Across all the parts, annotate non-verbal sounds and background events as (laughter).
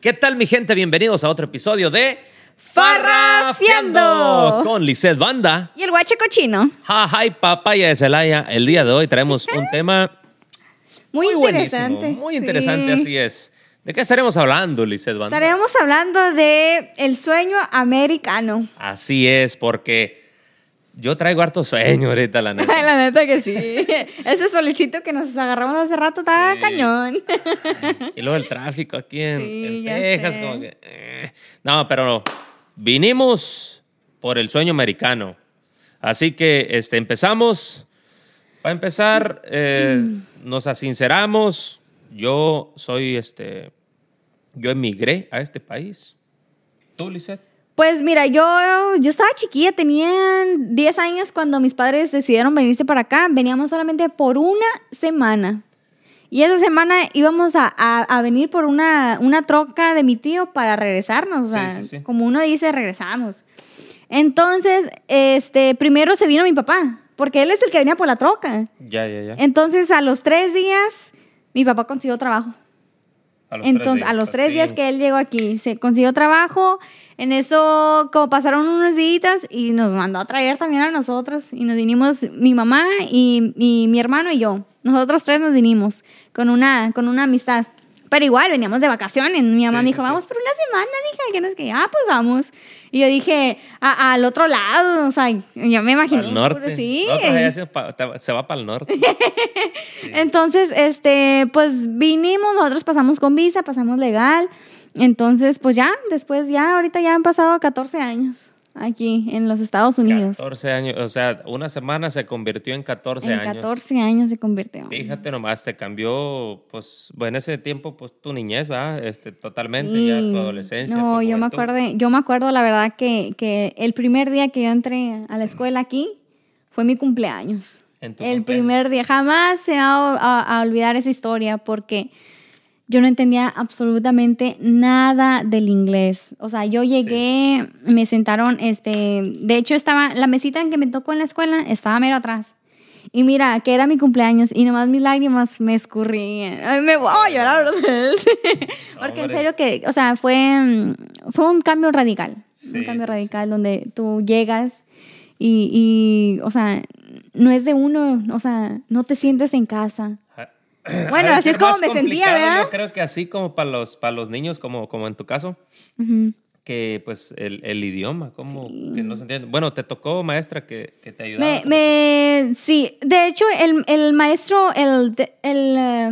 ¿Qué tal, mi gente? Bienvenidos a otro episodio de Farrafiando. con Lisette Banda. Y el guache cochino. Ja, hi, papaya de Celaya. El día de hoy traemos un (laughs) tema Muy, muy buenísimo, interesante. muy Sí. interesante, así es. ¿De qué estaremos hablando, Lisette Banda? Estaremos hablando de el sueño americano. Así es, porque yo traigo harto sueño ahorita, la neta. (laughs) La neta que sí. Ese solicito que nos agarramos hace rato estaba Sí. cañón. Y luego el tráfico aquí en, Sí, en Texas, sé. como que... eh. No, pero vinimos por el sueño americano. Así que este, empezamos. Para empezar, eh, nos asinceramos. Yo soy, este... Yo emigré a este país. ¿Tú, Lisette? Pues mira, yo, yo estaba chiquilla, tenía 10 años cuando mis padres decidieron venirse para acá. Veníamos solamente por una semana. Y esa semana íbamos a, a- a venir por una, una troca de mi tío para regresarnos. O Sí, sea, sí, sí. como uno dice, regresamos. Entonces, este, primero se vino mi papá, porque él es el que venía por la troca. Ya, ya, ya. Entonces, a los tres días, mi papá consiguió trabajo. A los tres Entonces, días, a los tres así. días que él llegó aquí, se consiguió trabajo. En eso, como pasaron unos días y nos mandó a traer también a nosotros. Y nos vinimos mi mamá y, y mi hermano y yo. Nosotros tres nos vinimos con una, con una amistad. Pero igual, veníamos de vacaciones. Mi mamá Sí, me dijo, sí. vamos por una semana, mija. Que no es que, ah, pues vamos. Y yo dije, "A- al otro lado, o sea, yo me imaginé. Al norte. Sí. Se va para el norte. (laughs) Entonces, este, pues vinimos, nosotros pasamos con visa, pasamos legal. Entonces, pues ya, después ya, ahorita ya han pasado 14 años aquí en los Estados Unidos. 14 años, o sea, una semana se convirtió en 14 en años. 14 años se convirtió. Fíjate nomás, te cambió, pues, bueno, en ese tiempo, pues, tu niñez, ¿verdad? Este, totalmente, Sí. ya tu adolescencia. No, tu yo me acuerdo, yo me acuerdo la verdad que, que el primer día que yo entré a la escuela aquí fue mi cumpleaños. En tu el cumpleaños. primer día, jamás se va a, a- a olvidar esa historia porque yo no entendía absolutamente nada del inglés. O sea, yo llegué, me sentaron, este, de hecho estaba, la mesita en que me tocó en la escuela estaba mero atrás. Y mira, que era mi cumpleaños y nomás mis lágrimas me escurrían. Ay, me voy a llorar. (laughs) Porque en serio que, o sea, fue, mm, fue un cambio radical. Sí, un cambio sí, radical donde tú llegas y, y, o sea, no es de uno, o sea, no te sientes en casa. (clears throat) Bueno, así es como me sentía, ¿verdad? Yo creo que así como para los, para los niños, como, como en tu caso, que pues el, el idioma, como que no se entiende. Bueno, te tocó maestra que, que te ayudaba. Me, sí, de hecho, el, el maestro, el, el, eh,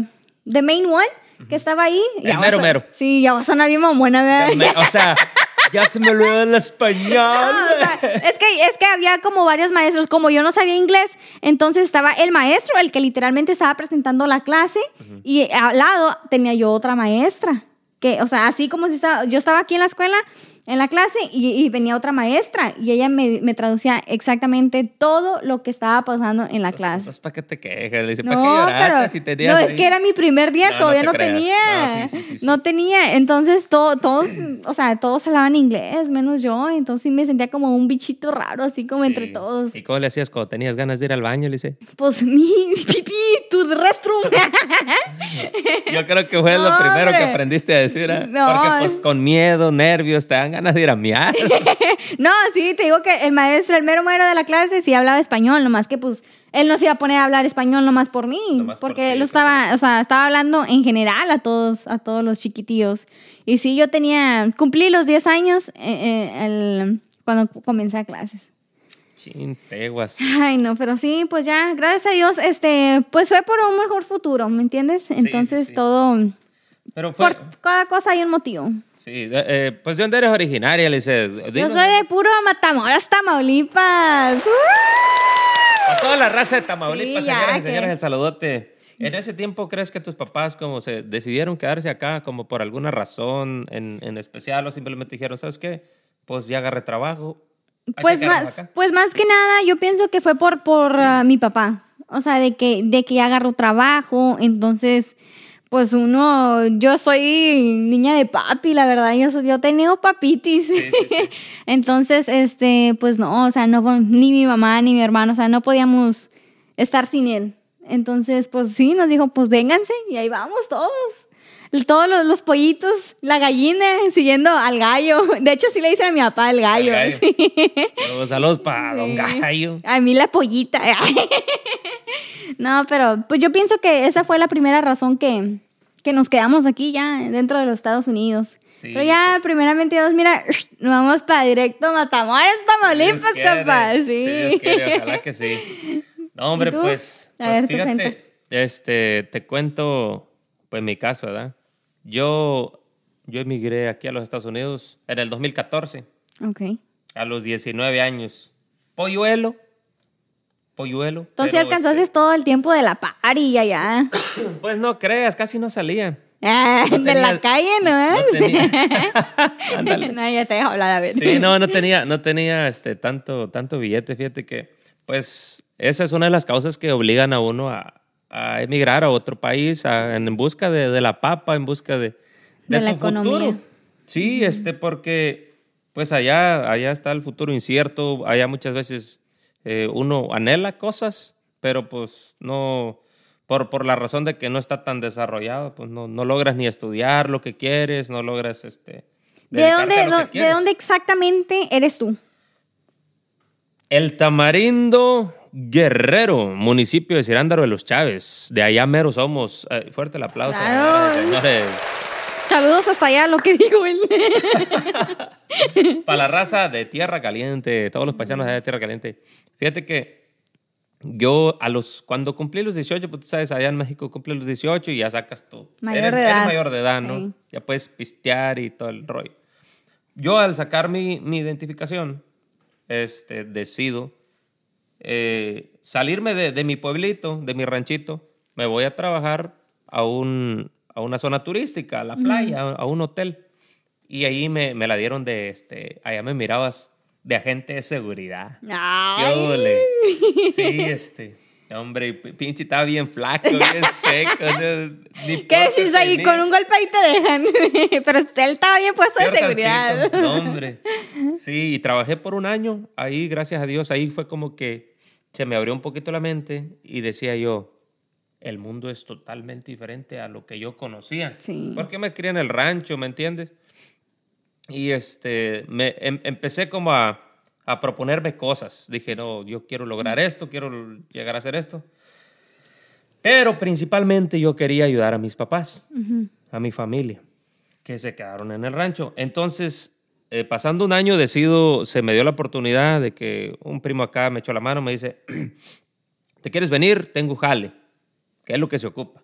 the main one, que estaba ahí. El ya va a mero mero. Sí, ya va a sonar bien buena, ¿verdad? me- o sea, (laughs) ya se me olvidó el español. Es que es que había como varios maestros, como yo no sabía inglés, entonces estaba el maestro, el que literalmente estaba presentando la clase, y al lado tenía yo otra maestra. Que, o sea, así como si estaba, yo estaba aquí en la escuela, en la clase, y, y venía otra maestra, y ella me, me traducía exactamente todo lo que estaba pasando en la clase. Entonces, ¿para qué te quejas? Le dice, No, ¿para qué si tenías no, es que era mi primer día, No, no todavía te no, tenía. No, sí, sí, sí, sí. No tenía. Entonces to- todos, (clears throat) o sea, todos hablaban inglés, menos yo. Entonces sí me sentía como un bichito raro, así como entre todos. ¿Y cómo le hacías cuando tenías ganas de ir al baño? Le dice, Pues (laughs) mi pipí, tu restroom. (laughs) yo creo que fue lo primero que aprendiste a decir. ¿eh? No, Porque pues es- con miedo, nervios, te dan ganas de ir a miar. (laughs) no, sí, te digo que el maestro, el mero mero de la clase, sí hablaba español, nomás que pues él no se iba a poner a hablar español nomás por mí, Nomás por porque ti, lo estaba, o sea, estaba hablando en general a todos, a todos los chiquitillos. Y sí, yo tenía, cumplí los 10 años eh, eh, el- cuando comencé a clases. Chin, teguas. Ay, no, pero sí, pues ya, gracias a Dios, este, pues fue por un mejor futuro, ¿me entiendes? Entonces sí. todo, Pero fue... por cada cosa hay un motivo. Sí, eh, pues ¿de dónde eres originaria? Le dice, Yo soy de puro Matamoros, Tamaulipas. ¡Uh! A toda la raza de Tamaulipas, Sí, señoras y que- señores, el saludote. ¿En ese tiempo crees que tus papás como se decidieron quedarse acá como por alguna razón en, en especial o simplemente dijeron, ¿sabes qué? Pues ya agarré trabajo. que Pues más, acá"? pues más que nada, yo pienso que fue por, por ah, mi papá. O sea, de que, de que ya agarró trabajo, entonces, pues uno, yo soy niña de papi, la verdad, yo, soy, yo tenido papitis. sí, sí. (laughs) entonces, este, pues no, o sea, no, ni mi mamá ni mi hermano, o sea, no podíamos estar sin él. Entonces, pues sí, nos dijo, pues vénganse y ahí vamos todos. todos los, los pollitos, la gallina siguiendo al gallo. (laughs) De hecho, sí le dicen a mi papá el gallo. (laughs) Saludos, para Don. Gallo. A mí la pollita. No, pero pues yo pienso que esa fue la primera razón que, que nos quedamos aquí ya dentro de los Estados Unidos. Sí, pero ya, pues. primeramente Dios, mira, (laughs) nos vamos para directo Matamoros, Tamaulipas, quiere, capaz. si Sí. Dios quiere, ojalá que sí. No, hombre, pues, A pues, ver, fíjate, este, te cuento, pues, mi caso, ¿verdad? Yo, yo emigré aquí a los Estados Unidos en el 2014, Ok. a los 19 años. Polluelo, polluelo. Entonces pero, alcanzaste este, todo el tiempo de la party y allá. (coughs) pues no creas, casi no salía. Ah, No de la calle, ¿no? no (laughs) tenía- (laughs) Ándale. no, ya te dejo hablar a ver. Sí, no, no tenía, no tenía este, tanto, tanto billete. Fíjate que, pues, esa es una de las causas que obligan a uno a, a emigrar a otro país a- en, busca de, de la papa, en busca de, De la tu futuro. economía. Sí, este, porque, pues, allá, allá está el futuro incierto. Allá muchas veces eh, uno anhela cosas, pero, pues, no... Por, por la razón de que no está tan desarrollado, pues no, no logras ni estudiar lo que quieres, no logras este, ¿De dónde, lo ¿De dónde exactamente eres tú? El Tamarindo Guerrero, municipio de Cirándaro de los Chávez. De allá mero somos. Eh, fuerte el aplauso. Claro. señores. Saludos hasta allá, lo que digo él. (laughs) Para la raza de Tierra Caliente, todos los paisanos de Tierra Caliente. Fíjate que yo a los cuando cumplí los 18, pues tú sabes, allá en México cumplí los 18 y ya sacas tú. Mayor eres, de eres edad. mayor de edad. Ya puedes pistear y todo el rollo. Yo al sacar mi, mi identificación, este, decido eh, salirme de, de mi pueblito, de mi ranchito, me voy a trabajar a, un, a una zona turística, a la playa, a, a un hotel. Y ahí me, me la dieron de, este, allá me mirabas de agente de seguridad. ¿Qué Ay. (laughs) Sí, este, hombre, pinche estaba bien flaco, (laughs) bien seco. ni ¿Qué decís ahí? Con un golpe ahí te dejan. (laughs) Pero él estaba bien puesto de seguridad. No, hombre. Sí, y trabajé por un año. Ahí, gracias a Dios, ahí fue como que se me abrió un poquito la mente y decía yo, el mundo es totalmente diferente a lo que yo conocía. Sí. Porque me crié en el rancho, ¿me entiendes? Y este, me em- empecé como a, a proponerme cosas. Dije, no, yo quiero lograr esto, quiero llegar a hacer esto. Pero principalmente yo quería ayudar a mis papás, a mi familia, que se quedaron en el rancho. Entonces, eh, pasando un año, decido, se me dio la oportunidad de que un primo acá me echó la mano, me dice, ¿te quieres venir? Tengo jale. ¿Qué es lo que se ocupa?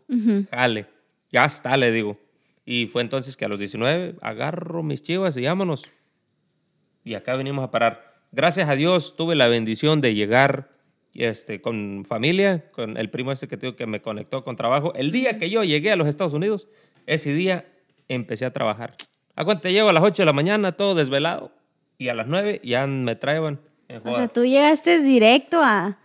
Jale. Ya está, le digo. Y fue entonces que a los 19 agarro mis chivas y vámonos. Y acá venimos a parar. Gracias a Dios tuve la bendición de llegar este, con familia, con el primo ese que te digo que me conectó con trabajo. El día que yo llegué a los Estados Unidos, ese día empecé a trabajar. ¿A cuánto llego? A las 8 de la mañana, todo desvelado. Y a las 9 ya me traían en O sea, tú llegaste directo a,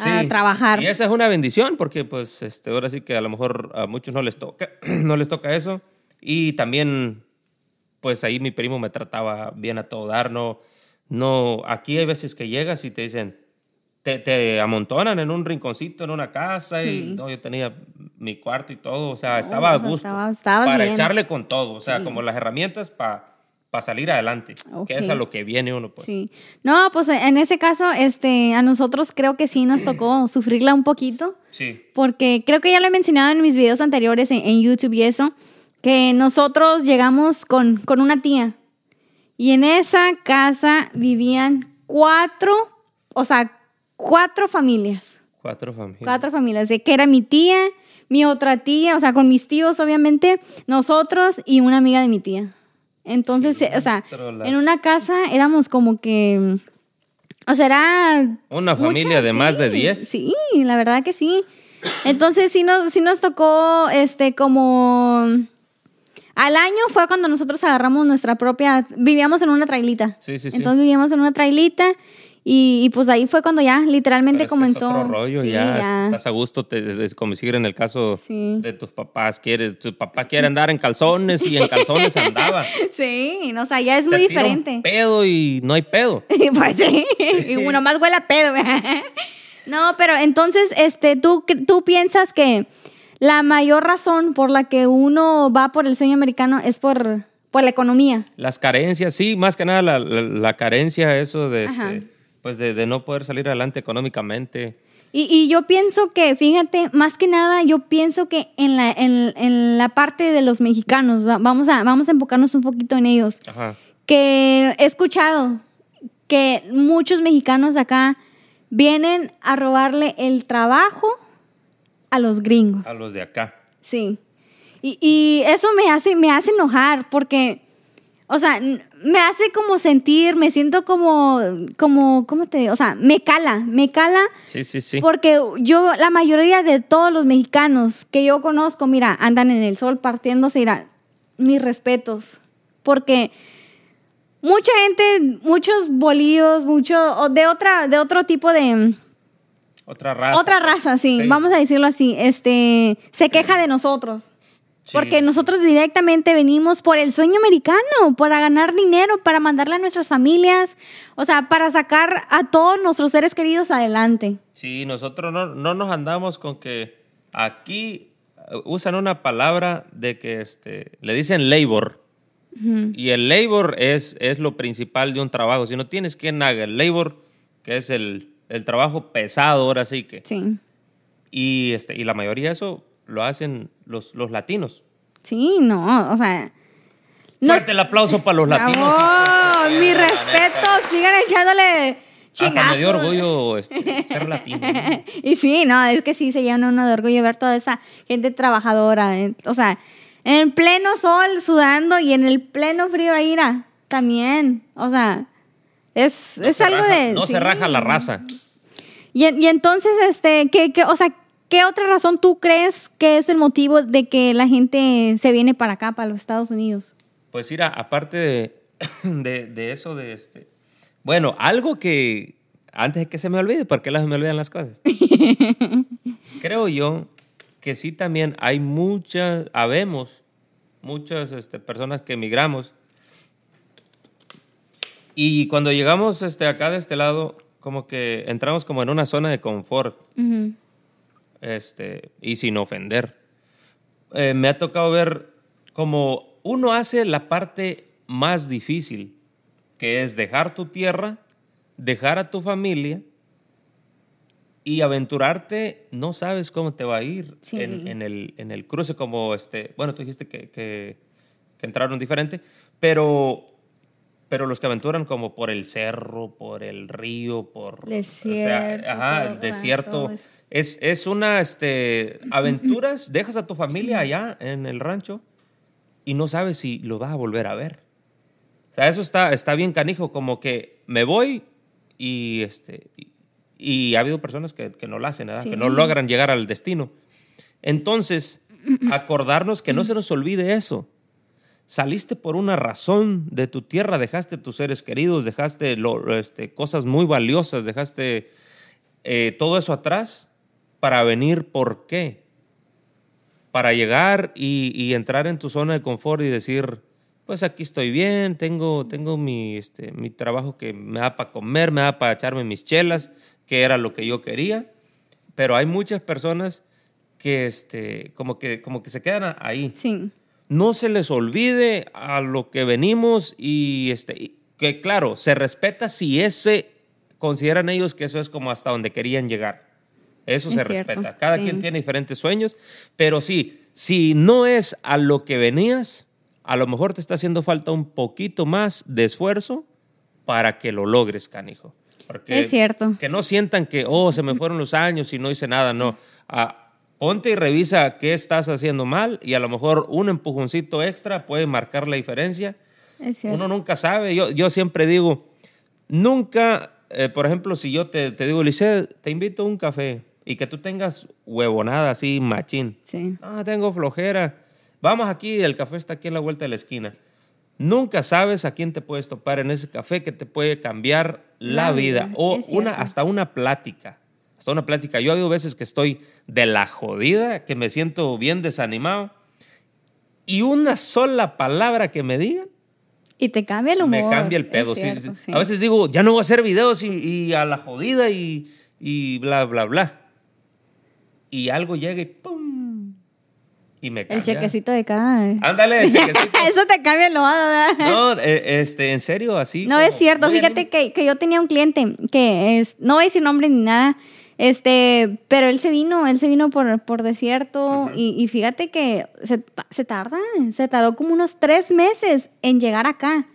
a trabajar. Y esa es una bendición porque pues este, ahora sí que a lo mejor a muchos no les toca, (clears throat) no les toca eso. Y también pues ahí mi primo me trataba bien a todo dar, no, no, aquí hay veces que llegas y te dicen, te, te amontonan en un rinconcito, en una casa Sí. y no, yo tenía mi cuarto y todo, o sea, estaba a gusto estaba- para bien. echarle con todo, o sea, como las herramientas para salir adelante, que es a lo que viene uno pues. Sí. No, pues en ese caso, este, a nosotros creo que sí nos (clears throat) tocó sufrirla un poquito. Sí. Porque creo que ya lo he mencionado en mis videos anteriores en, en YouTube y eso, que nosotros llegamos con, con una tía. Y en esa casa vivían cuatro, o sea, cuatro familias. Cuatro familias. Cuatro familias, que era mi tía, mi otra tía, o sea, con mis tíos, obviamente, nosotros y una amiga de mi tía. Entonces, eh, o sea, Trolas. en una casa éramos como que, o sea, era... Una familia de más de 10. Sí, la verdad que sí. Entonces, sí nos, sí nos tocó, este, como... Al año fue cuando nosotros agarramos nuestra propia... Vivíamos en una trailita. Sí, sí, sí. Entonces vivíamos en una trailita y, y pues ahí fue cuando ya literalmente Pero es es comenzó... otro rollo, Sí, ya, estás a gusto, te, es como decir en el caso Sí. de tus papás, quiere, tu papá quiere andar en calzones y en calzones andaba. (laughs) Sí, no, o sea, ya es Se muy tira un diferente. pedo y no hay pedo. (laughs) pues sí, y uno más huele a pedo. (laughs) no, pero entonces, este, ¿tú, tú piensas que la mayor razón por la que uno va por el sueño americano es por, por la economía. Las carencias, sí, más que nada la, la- la carencia, eso de, este, pues de, de no poder salir adelante económicamente. Y, y yo pienso que, fíjate, más que nada, yo pienso que en la, en, en la parte de los mexicanos, va- vamos a, vamos a enfocarnos un poquito en ellos, Ajá. que he escuchado que muchos mexicanos acá vienen a robarle el trabajo a los gringos. A los de acá. Sí. Y, y eso me hace, me hace enojar porque, o sea, me hace como sentir, me siento como, como, ¿cómo te digo? O sea, me cala, me cala Sí, sí, sí. porque yo, la mayoría de todos los mexicanos que yo conozco, mira, andan en el sol partiéndose, mira, mis respetos. Porque mucha gente, muchos bolillos, mucho, de otra, de otro tipo de, Otra raza. otra raza, sí, Sí. vamos a decirlo así, este, se queja de nosotros. Sí, Porque nosotros directamente venimos por el sueño americano, para ganar dinero, para mandarle a nuestras familias, o sea, para sacar a todos nuestros seres queridos adelante. Sí, nosotros no, no nos andamos con que aquí eh, usan una palabra de que este, le dicen labor. Y el labor es, es lo principal de un trabajo. Si no tienes quien haga el labor, que es el, el trabajo pesado, ahora sí que. Sí. Y, este, y la mayoría de eso lo hacen los, los latinos. Sí, no, o sea. no- Fuerte el aplauso para los latinos. De Mi respeto, sigan echándole Hasta chingazos. me dio orgullo este, ser latino. (laughs) y sí, no, es que sí se llena uno de orgullo ver toda esa gente trabajadora. eh, O sea, en el pleno sol sudando y en el pleno frío ahí, mira, también. O sea, es, No es se algo raja- de. No sí. se raja la raza. Y, y entonces, este, ¿qué, qué, o sea, ¿qué otra razón tú crees que es el motivo de que la gente se viene para acá, para los Estados Unidos? Pues mira, aparte de, (clears throat) de, de eso, de este. Bueno, algo que. Antes de que se me olvide, porque las me olvidan las cosas. (laughs) Creo yo que sí también hay muchas, habemos muchas este, personas que emigramos. Y cuando llegamos este, acá de este lado, como que entramos como en una zona de confort Ujú. Este, y sin ofender. Eh, me ha tocado ver como uno hace la parte más difícil, que es dejar tu tierra, dejar a tu familia y aventurarte, no sabes cómo te va a ir Sí. en, en el, en el cruce, como este, bueno, tú dijiste que, que- que entraron diferente, pero, pero los que aventuran como por el cerro, por el río, por... Desierto, ajá, todo, el desierto. Es, es una, este, aventuras, (laughs) dejas a tu familia allá en el rancho y no sabes si lo vas a volver a ver. O sea, eso está, está bien canijo, como que me voy y, este, y, y ha habido personas que, que no lo hacen, ¿verdad? Sí. que no logran llegar al destino. Entonces, (clears throat) acordarnos que no se nos olvide eso. Saliste por una razón de tu tierra, dejaste tus seres queridos, dejaste lo- este, cosas muy valiosas, dejaste eh, todo eso atrás para venir, ¿por qué? Para llegar y, y entrar en tu zona de confort y decir, pues aquí estoy bien, tengo, tengo mi, este, mi trabajo que me da para comer, me da para echarme mis chelas, que era lo que yo quería. Pero hay muchas personas que, este, como que, como que se quedan ahí Sí. No se les olvide a lo que venimos y este que claro, se respeta si ese consideran ellos que eso es como hasta donde querían llegar. Eso Es se cierto, respeta. Cada sí. quien tiene diferentes sueños, pero sí, si no es a lo que venías, a lo mejor te está haciendo falta un poquito más de esfuerzo para que lo logres, canijo. Porque Es cierto. Que no sientan que, oh, se me fueron los años y no hice nada. No. Ah, ponte y revisa qué estás haciendo mal y a lo mejor un empujoncito extra puede marcar la diferencia. Es cierto. Uno nunca sabe. Yo, yo siempre digo, nunca, eh, por ejemplo, si yo te, te digo, Lice, te invito a un café y que tú tengas huevonada así, machín. Sí. Ah, tengo flojera. Vamos aquí, el café está aquí en la vuelta de la esquina. Nunca sabes a quién te puedes topar en ese café que te puede cambiar la, La vida, vida, o una hasta una plática. Hasta una plática. Yo ha habido veces que estoy de la jodida, que me siento bien desanimado y una sola palabra que me digan Y te cambia el humor. me cambia el pedo. Cierto, sí. sí. A veces digo, ya no voy a hacer videos y, y a la jodida y, y bla, bla, bla. Y algo llega y ¡pum! y me El cambia. chequecito de cada. Ándale, el (laughs) chequecito. Eso te cambia el nodo, ¿verdad? No, eh, este, en serio, así. No como es cierto, fíjate que, que yo tenía un cliente que es, no voy a decir nombre ni nada, este, pero él se vino, él se vino por, por desierto y, y fíjate que se, se tarda, se tardó como unos tres meses en llegar acá.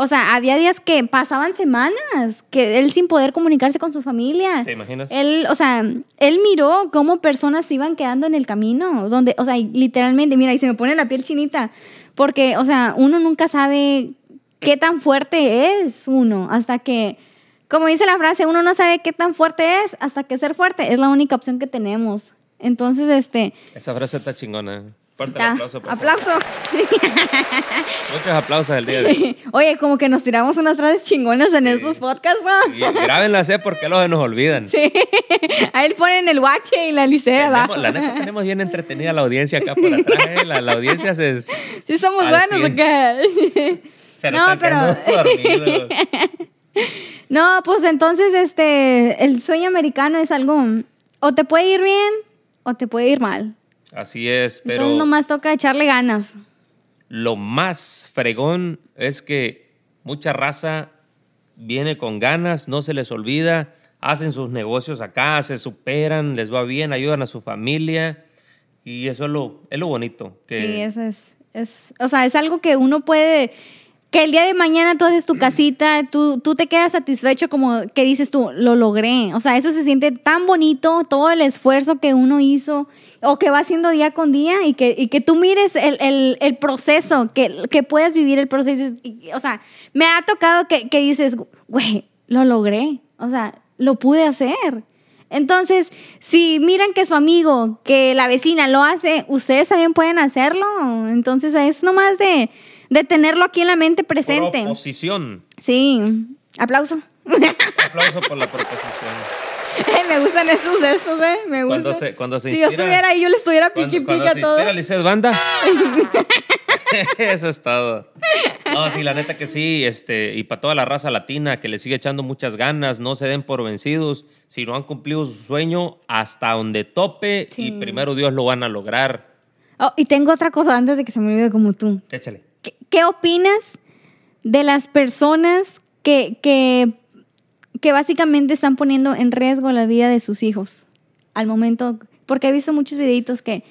O sea, había días que pasaban semanas, que él sin poder comunicarse con su familia. ¿Te imaginas? Él, o sea, él miró cómo personas se iban quedando en el camino, donde, o sea, literalmente, mira, y se me pone la piel chinita, porque, o sea, uno nunca sabe qué tan fuerte es uno, hasta que, como dice la frase, uno no sabe qué tan fuerte es hasta que ser fuerte es la única opción que tenemos. Entonces, este, Esa frase está chingona. Fuerte el ta- aplauso. por aplauso. (laughs) Muchos aplausos el día de hoy. Oye, como que nos tiramos unas frases chingonas en estos podcasts, ¿no? Y grábenlas, ¿eh? Porque luego se nos olvidan. Sí. (laughs) Ahí ponen el guache y la licea abajo. La neta tenemos bien entretenida la audiencia acá por atrás. ¿eh? La, la audiencia se, se Sí somos buenos, ¿o cien. qué? nos No, están pero- dormidos. (laughs) No, pues entonces este el sueño americano es algo o te puede ir bien o te puede ir mal. Así es, pero Entonces nomás toca echarle ganas. lo más fregón es que mucha raza viene con ganas, no se les olvida, hacen sus negocios acá, se superan, les va bien, ayudan a su familia y eso es lo, es lo bonito. Que, Sí, eso es, es, o sea, es algo que uno puede, que el día de mañana tú haces tu casita, tú, tú te quedas satisfecho como que dices tú, lo logré. O sea, eso se siente tan bonito, todo el esfuerzo que uno hizo o que va haciendo día con día y que, y que tú mires el, el- el proceso, que, que puedes vivir el proceso. O sea, me ha tocado que, que dices, güey, lo logré. O sea, lo pude hacer. Entonces, si miran que su amigo, que la vecina lo hace, ustedes también pueden hacerlo. Entonces, es nomás de, de tenerlo aquí en la mente presente. Proposición. Sí, aplauso. (laughs) Aplauso por la proposición. me gustan estos de estos, ¿eh? Me gustan. Cuando se- cuando se si yo estuviera ahí, yo le estuviera Cuando, piqui cuando pica se todo. inspira Lisset Banda. (laughs) (laughs) Eso es todo. No, sí, la neta que sí, este, y para toda la raza latina que le sigue echando muchas ganas, no se den por vencidos. Si no han cumplido su sueño, hasta donde tope, Sí. y primero Dios lo van a lograr. Oh, y tengo otra cosa antes de que se me olvide como tú. Échale. ¿Qué, opinas de las personas que, que, que básicamente están poniendo en riesgo la vida de sus hijos al momento? Porque he visto muchos videitos que...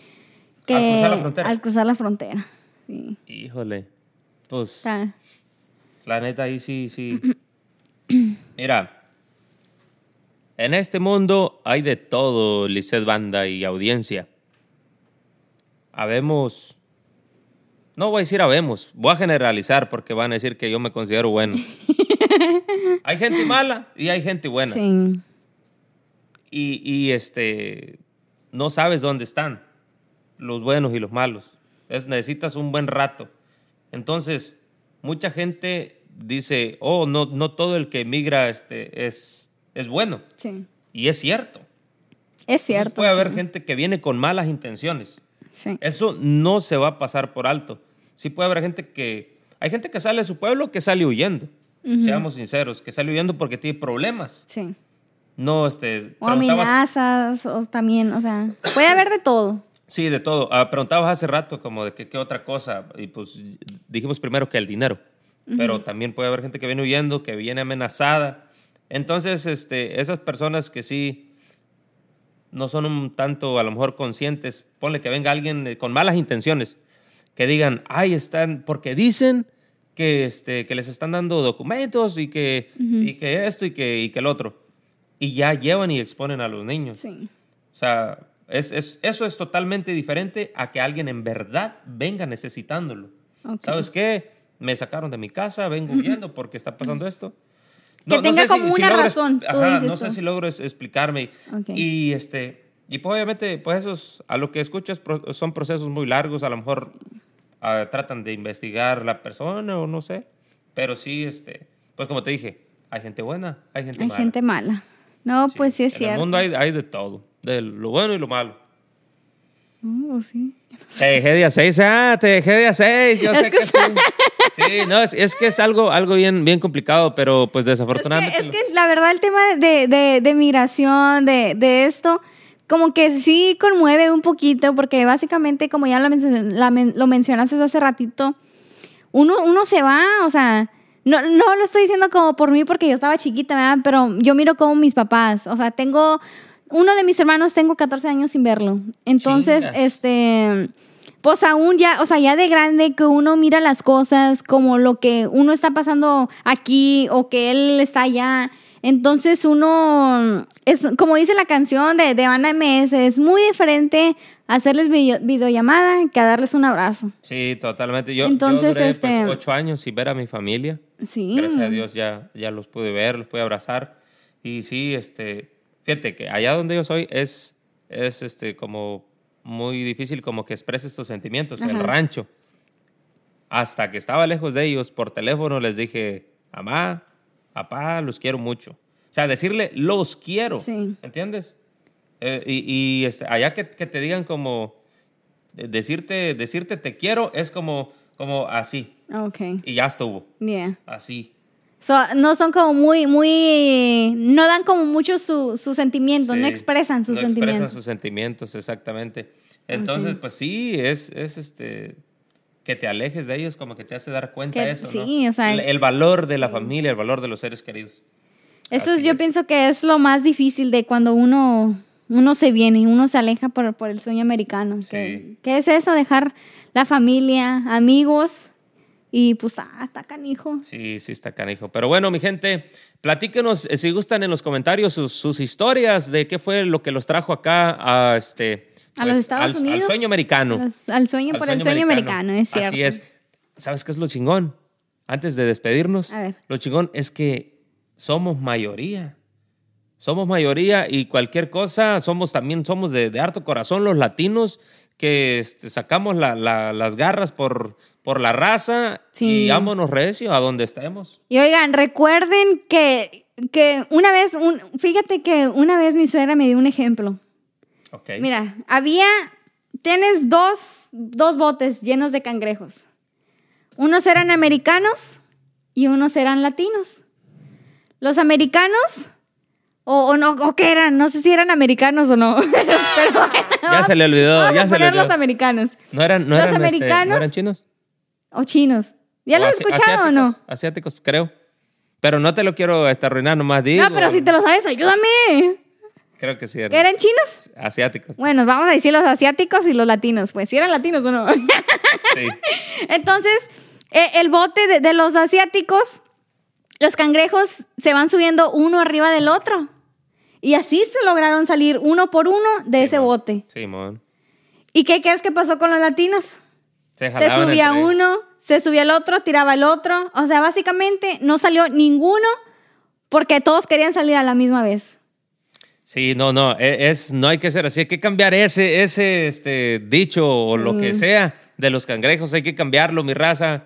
que Al cruzar la frontera. Al cruzar la frontera. Sí. Híjole. Pues, la neta ahí sí, sí. (clears throat) Mira, en este mundo hay de todo, Lisset Banda y audiencia. Habemos. No voy a decir habemos, voy a generalizar porque van a decir que yo me considero bueno. (laughs) hay gente mala y hay gente buena. Sí. Y, y, este no sabes dónde están los buenos y los malos. Es- necesitas un buen rato. Entonces, mucha gente dice, oh, no, no todo el que emigra este, es, es bueno. Sí. Y es cierto. Es Entonces, cierto. puede haber gente que viene con malas intenciones. Sí. Eso no se va a pasar por alto. Sí puede haber gente que... Hay gente que sale de su pueblo que sale huyendo. Seamos sinceros, que sale huyendo porque tiene problemas. Sí. No, este... O amenazas, o también, o sea, puede haber de todo. Sí, de todo. Ah, preguntabas hace rato como de qué, qué otra cosa y pues dijimos primero que el dinero, pero también puede haber gente que viene huyendo, que viene amenazada. Entonces, este, esas personas que sí no son un tanto a lo mejor conscientes, ponle que venga alguien eh, con malas intenciones, que digan, ay, están, porque dicen que, este, que les están dando documentos y que, y que esto y que, y que el otro. Y ya llevan y exponen a los niños. Sí. O sea, es, es- eso es totalmente diferente a que alguien en verdad venga necesitándolo. Ok. ¿Sabes qué? Me sacaron de mi casa, vengo huyendo porque está pasando esto. Que tenga como una logro es- razón, tú ajá, no sé si logro es- explicarme. Ok. Y este y pues obviamente, pues esos, a lo que escuchas pro- son procesos muy largos, a lo mejor ah, tratan de investigar la persona o no sé. Pero sí, este, pues como te dije, hay gente buena, hay gente Hay mala. gente mala. No, pues sí es en cierto. el mundo hay, hay de todo, de lo bueno y lo malo. Oh, sí. Te dejé de a seis, ah, te dejé de a seis, yo Es sé que- que sí. Sí, no, es, es que es algo, algo bien, bien complicado, pero pues Es que, desafortunadamente... es que la verdad el tema de, de, de migración, de, de esto, como que sí conmueve un poquito, porque básicamente, como ya lo, mencion- la men- lo mencionaste hace ratito, uno, uno se va, o sea, no, no lo estoy diciendo como por mí porque yo estaba chiquita, ¿verdad? Pero yo miro como mis papás, o sea, tengo, uno de mis hermanos tengo 14 años sin verlo. Entonces, Chingas. este, pues aún ya, o sea, ya de grande que uno mira las cosas como lo que uno está pasando aquí o que él está allá. Entonces uno, es como dice la canción de, de Banda MS, es muy diferente hacerles video- videollamada que a darles un abrazo. Sí, totalmente. Yo, Entonces, yo duré este- pues, ocho años sin ver a mi familia. Sí. Gracias a Dios ya, ya los pude ver, los pude abrazar. Y sí, este, fíjate que allá donde yo soy es, es este, como muy difícil como que expreses tus sentimientos, el Ajá. rancho. Hasta que estaba lejos de ellos, por teléfono les dije, mamá, papá, los quiero mucho. O sea, decirle, los quiero. Sí. ¿Entiendes? Eh, y y, este, allá que, que te digan como, decirte, decirte te quiero es como, como así. Ok, Y ya estuvo. yeah. Así. So, no son como muy, muy, no dan como mucho su, sus sentimientos, no Sí, expresan sus no sentimientos. expresan sus sentimientos, exactamente. Entonces, pues sí, es, es este que te alejes de ellos, como que te hace dar cuenta Que- de eso, ¿no? sí, o sea, el, el valor de la familia, el valor de los seres queridos. Eso es, yo es. pienso que es lo más difícil de cuando uno, uno se viene, uno se aleja por, por el sueño americano. Sí. Que, que es eso? Dejar la familia, amigos y pues ah, está canijo. Sí, sí está canijo. Pero bueno, mi gente, platíquenos eh, si gustan en los comentarios sus, sus historias de qué fue lo que los trajo acá a este A los Estados al, al Unidos. sueño americano. Los- al sueño, Al por el sueño americano, es cierto. Así es. ¿Sabes qué es lo chingón? Antes de despedirnos, A ver. lo chingón es que somos mayoría. Somos mayoría y cualquier cosa, somos también, somos de, de harto corazón los latinos que este, sacamos la- la- las garras por, por la raza Sí. y vámonos recio a donde estemos. Y oigan, recuerden que, que una vez, un, fíjate que una vez mi suegra me dio un ejemplo. Ok. Mira, había, tienes dos, dos botes llenos de cangrejos. Unos eran americanos y unos eran latinos. Los americanos, o, o no, o qué eran, no sé si eran americanos o no. (laughs) Pero bueno, Ya se le olvidó, vamos ya a se le poner olvidó. los americanos. ¿No eran, no los eran, este, americanos- ¿no eran chinos? O chinos. ¿Ya ¿O lo has escuchado o no? asiáticos? Asiáticos, creo. Pero no te lo quiero este, arruinar, nomás digo. No, pero si te lo sabes, ayúdame. Creo que sí eran ¿Que eran chinos? asiáticos. Bueno, vamos a decir los asiáticos y los latinos. Pues si eran latinos o no. Sí. (laughs) Entonces, eh, el bote de, de los asiáticos, los cangrejos se van subiendo uno arriba del otro. Y así se lograron salir uno por uno de ese Simón. bote. Simón. ¿Y qué crees que pasó con los latinos? Se, Se subía uno, se subía el otro, tiraba el otro. O sea, básicamente no salió ninguno porque todos querían salir a la misma vez. Sí, no, no, e- es, no hay que ser así, hay que cambiar ese, ese este, dicho o lo que sea de los cangrejos, hay que cambiarlo, mi raza.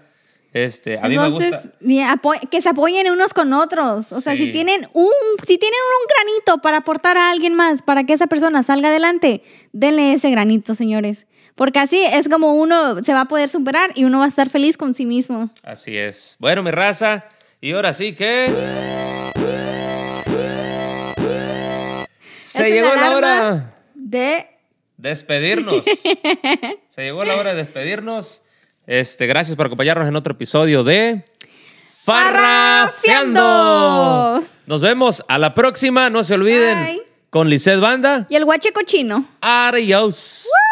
Este, a mí me Entonces, gusta. que se apoyen unos con otros. O sea, si tienen un, si tienen un granito para aportar a alguien más, para que esa persona salga adelante, denle ese granito, señores. Porque así es como uno se va a poder superar y uno va a estar feliz con sí mismo. Así es. Bueno, mi raza, y ahora sí que. Se es llegó la hora De de despedirnos. (laughs) Se llegó la hora de despedirnos. Este, gracias por acompañarnos en otro episodio de Farrafiando. Farrafiando. Nos vemos a la próxima. No se olviden Bye. con Lisset Banda. y el guache cochino. Adiós. ¡Woo!